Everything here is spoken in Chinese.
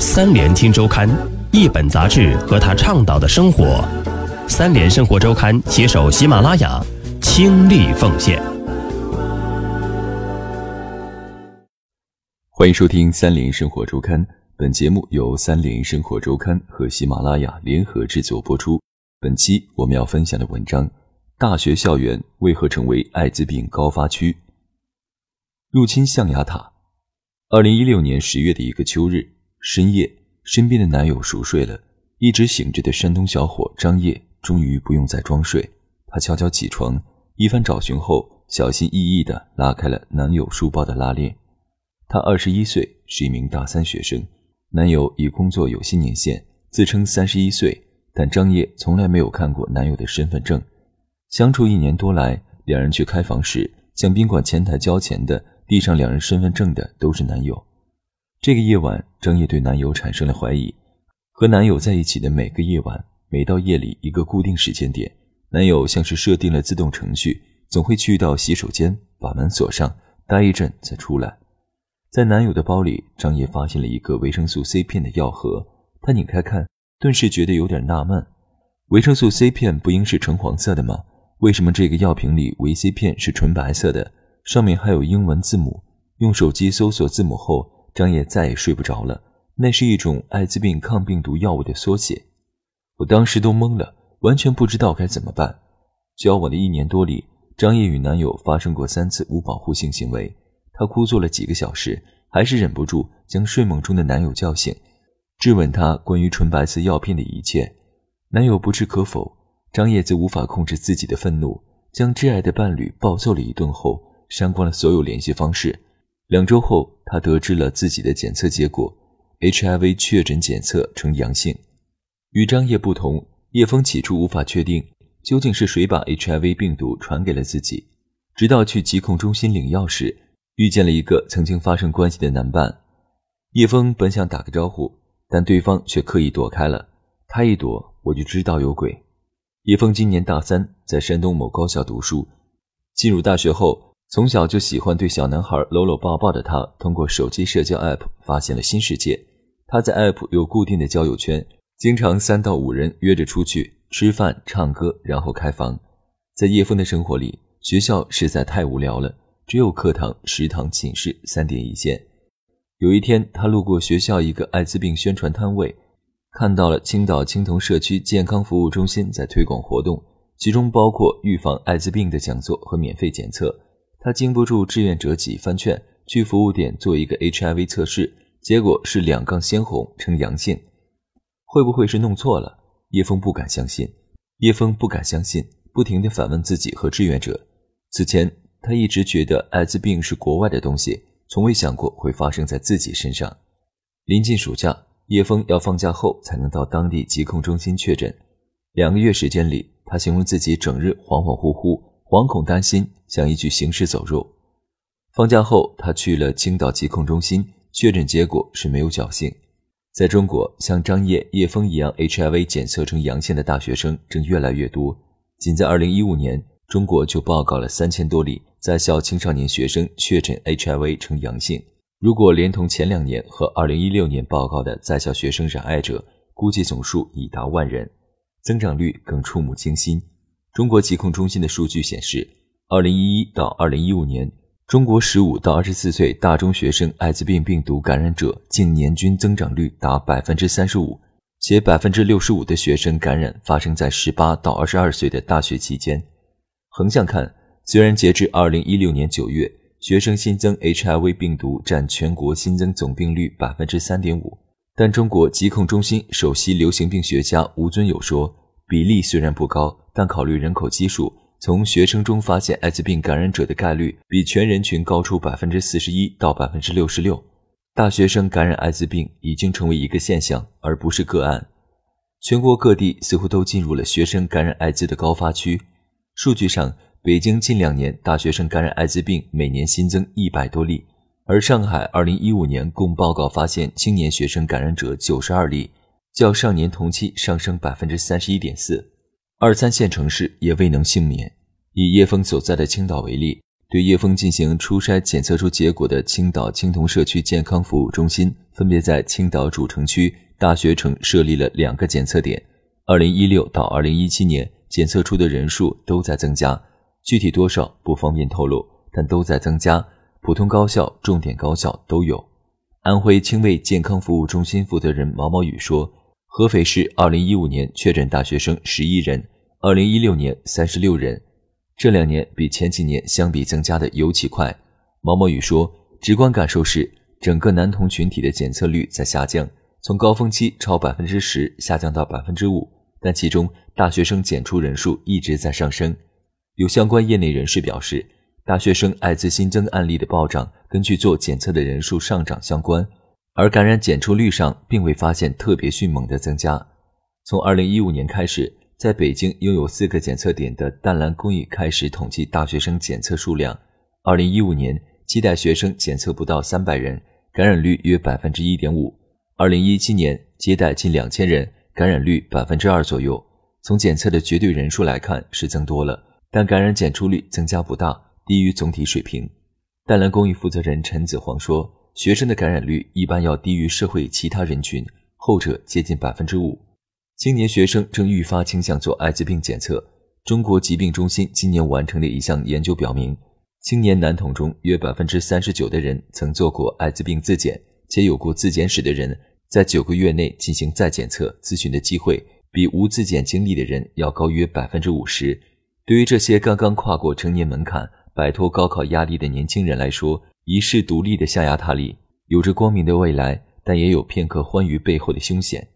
三联听周刊，一本杂志和他倡导的生活。三联生活周刊携手喜马拉雅，倾力奉献。欢迎收听三联生活周刊，本节目由三联生活周刊和喜马拉雅联合制作播出。本期我们要分享的文章：大学校园为何成为艾滋病高发区？入侵象牙塔。二零一六年十月的一个秋日深夜，身边的男友熟睡了，一直醒着的山东小伙张烨终于不用再装睡。他悄悄起床，一番找寻后，小心翼翼地拉开了男友书包的拉链。他二十一岁，是一名大三学生。男友已工作有些年限，自称三十一岁。但张烨从来没有看过男友的身份证。相处一年多来，两人去开房时，向宾馆前台交钱的、递上两人身份证的都是男友。这个夜晚，张烨对男友产生了怀疑。和男友在一起的每个夜晚，每到夜里一个固定时间点，男友像是设定了自动程序，总会去到洗手间，把门锁上，待一阵再出来。在男友的包里，张烨发现了一个维生素 C 片的药盒，他拧开看。顿时觉得有点纳闷，维生素 C 片不应是橙黄色的吗？为什么这个药瓶里维 C 片是纯白色的？上面还有英文字母。用手机搜索字母后，张烨再也睡不着了。那是一种艾滋病抗病毒药物的缩写。我当时都懵了，完全不知道该怎么办。交往的一年多里，张烨与男友发生过三次无保护性行为。她哭坐了几个小时，还是忍不住将睡梦中的男友叫醒。质问他关于纯白色药片的一切，男友不置可否。张烨则无法控制自己的愤怒，将挚爱的伴侣暴揍了一顿后，删光了所有联系方式。两周后，他得知了自己的检测结果，HIV 确诊检测呈阳性。与张烨不同，叶枫起初无法确定究竟是谁把 HIV 病毒传给了自己，直到去疾控中心领药时，遇见了一个曾经发生关系的男伴。叶枫本想打个招呼。但对方却刻意躲开了，他一躲，我就知道有鬼。叶枫今年大三，在山东某高校读书。进入大学后，从小就喜欢对小男孩搂搂抱抱的他，通过手机社交 App 发现了新世界。他在 App 有固定的交友圈，经常三到五人约着出去吃饭、唱歌，然后开房。在叶枫的生活里，学校实在太无聊了，只有课堂、食堂、寝室三点一线。有一天，他路过学校一个艾滋病宣传摊位，看到了青岛青铜社区健康服务中心在推广活动，其中包括预防艾滋病的讲座和免费检测。他经不住志愿者几番劝，去服务点做一个 HIV 测试，结果是两杠鲜红，呈阳性。会不会是弄错了？叶枫不敢相信。叶枫不敢相信，不停地反问自己和志愿者。此前，他一直觉得艾滋病是国外的东西。从未想过会发生在自己身上。临近暑假，叶枫要放假后才能到当地疾控中心确诊。两个月时间里，他形容自己整日恍恍惚惚、惶恐担心，像一具行尸走肉。放假后，他去了青岛疾控中心，确诊结果是没有侥幸。在中国，像张烨、叶枫一样 HIV 检测呈阳性的大学生正越来越多。仅在2015年，中国就报告了三千多例。在校青少年学生确诊 HIV 呈阳性，如果连同前两年和2016年报告的在校学生染艾者，估计总数已达万人，增长率更触目惊心。中国疾控中心的数据显示，2011到2015年，中国15到24岁大中学生艾滋病病毒感染者近年均增长率达35%，且65%的学生感染发生在18到22岁的大学期间。横向看。虽然截至二零一六年九月，学生新增 HIV 病毒占全国新增总病率百分之三点五，但中国疾控中心首席流行病学家吴尊友说，比例虽然不高，但考虑人口基数，从学生中发现艾滋病感染者的概率比全人群高出百分之四十一到百分之六十六。大学生感染艾滋病已经成为一个现象，而不是个案。全国各地似乎都进入了学生感染艾滋的高发区，数据上。北京近两年大学生感染艾滋病每年新增一百多例，而上海二零一五年共报告发现青年学生感染者九十二例，较上年同期上升百分之三十一点四。二三线城市也未能幸免。以叶峰所在的青岛为例，对叶峰进行初筛检测出结果的青岛青铜社区健康服务中心分别在青岛主城区、大学城设立了两个检测点。二零一六到二零一七年，检测出的人数都在增加，具体多少不方便透露，但都在增加。普通高校、重点高校都有。安徽清卫健康服务中心负责人毛毛雨说：“合肥市二零一五年确诊大学生十一人，二零一六年三十六人，这两年比前几年相比增加的尤其快。”毛毛雨说：“直观感受是，整个男童群体的检测率在下降，从高峰期超百分之十下降到百分之五，但其中大学生检出人数一直在上升。”有相关业内人士表示。大学生艾滋新增案例的暴涨，根据做检测的人数上涨相关，而感染检出率上并未发现特别迅猛的增加。从二零一五年开始，在北京拥有四个检测点的淡蓝公益开始统计大学生检测数量。二零一五年接待学生检测不到三百人，感染率约百分之一点五。二零一七年接待近两千人，感染率百分之二左右。从检测的绝对人数来看是增多了，但感染检出率增加不大。低于总体水平，淡蓝公益负责人陈子煌说：“学生的感染率一般要低于社会其他人群，后者接近百分之五。青年学生正愈发倾向做艾滋病检测。中国疾病中心今年完成的一项研究表明，青年男童中约百分之三十九的人曾做过艾滋病自检，且有过自检史的人，在九个月内进行再检测咨询的机会，比无自检经历的人要高约百分之五十。对于这些刚刚跨过成年门槛，摆脱高考压力的年轻人来说，遗世独立的象牙塔里有着光明的未来，但也有片刻欢愉背后的凶险。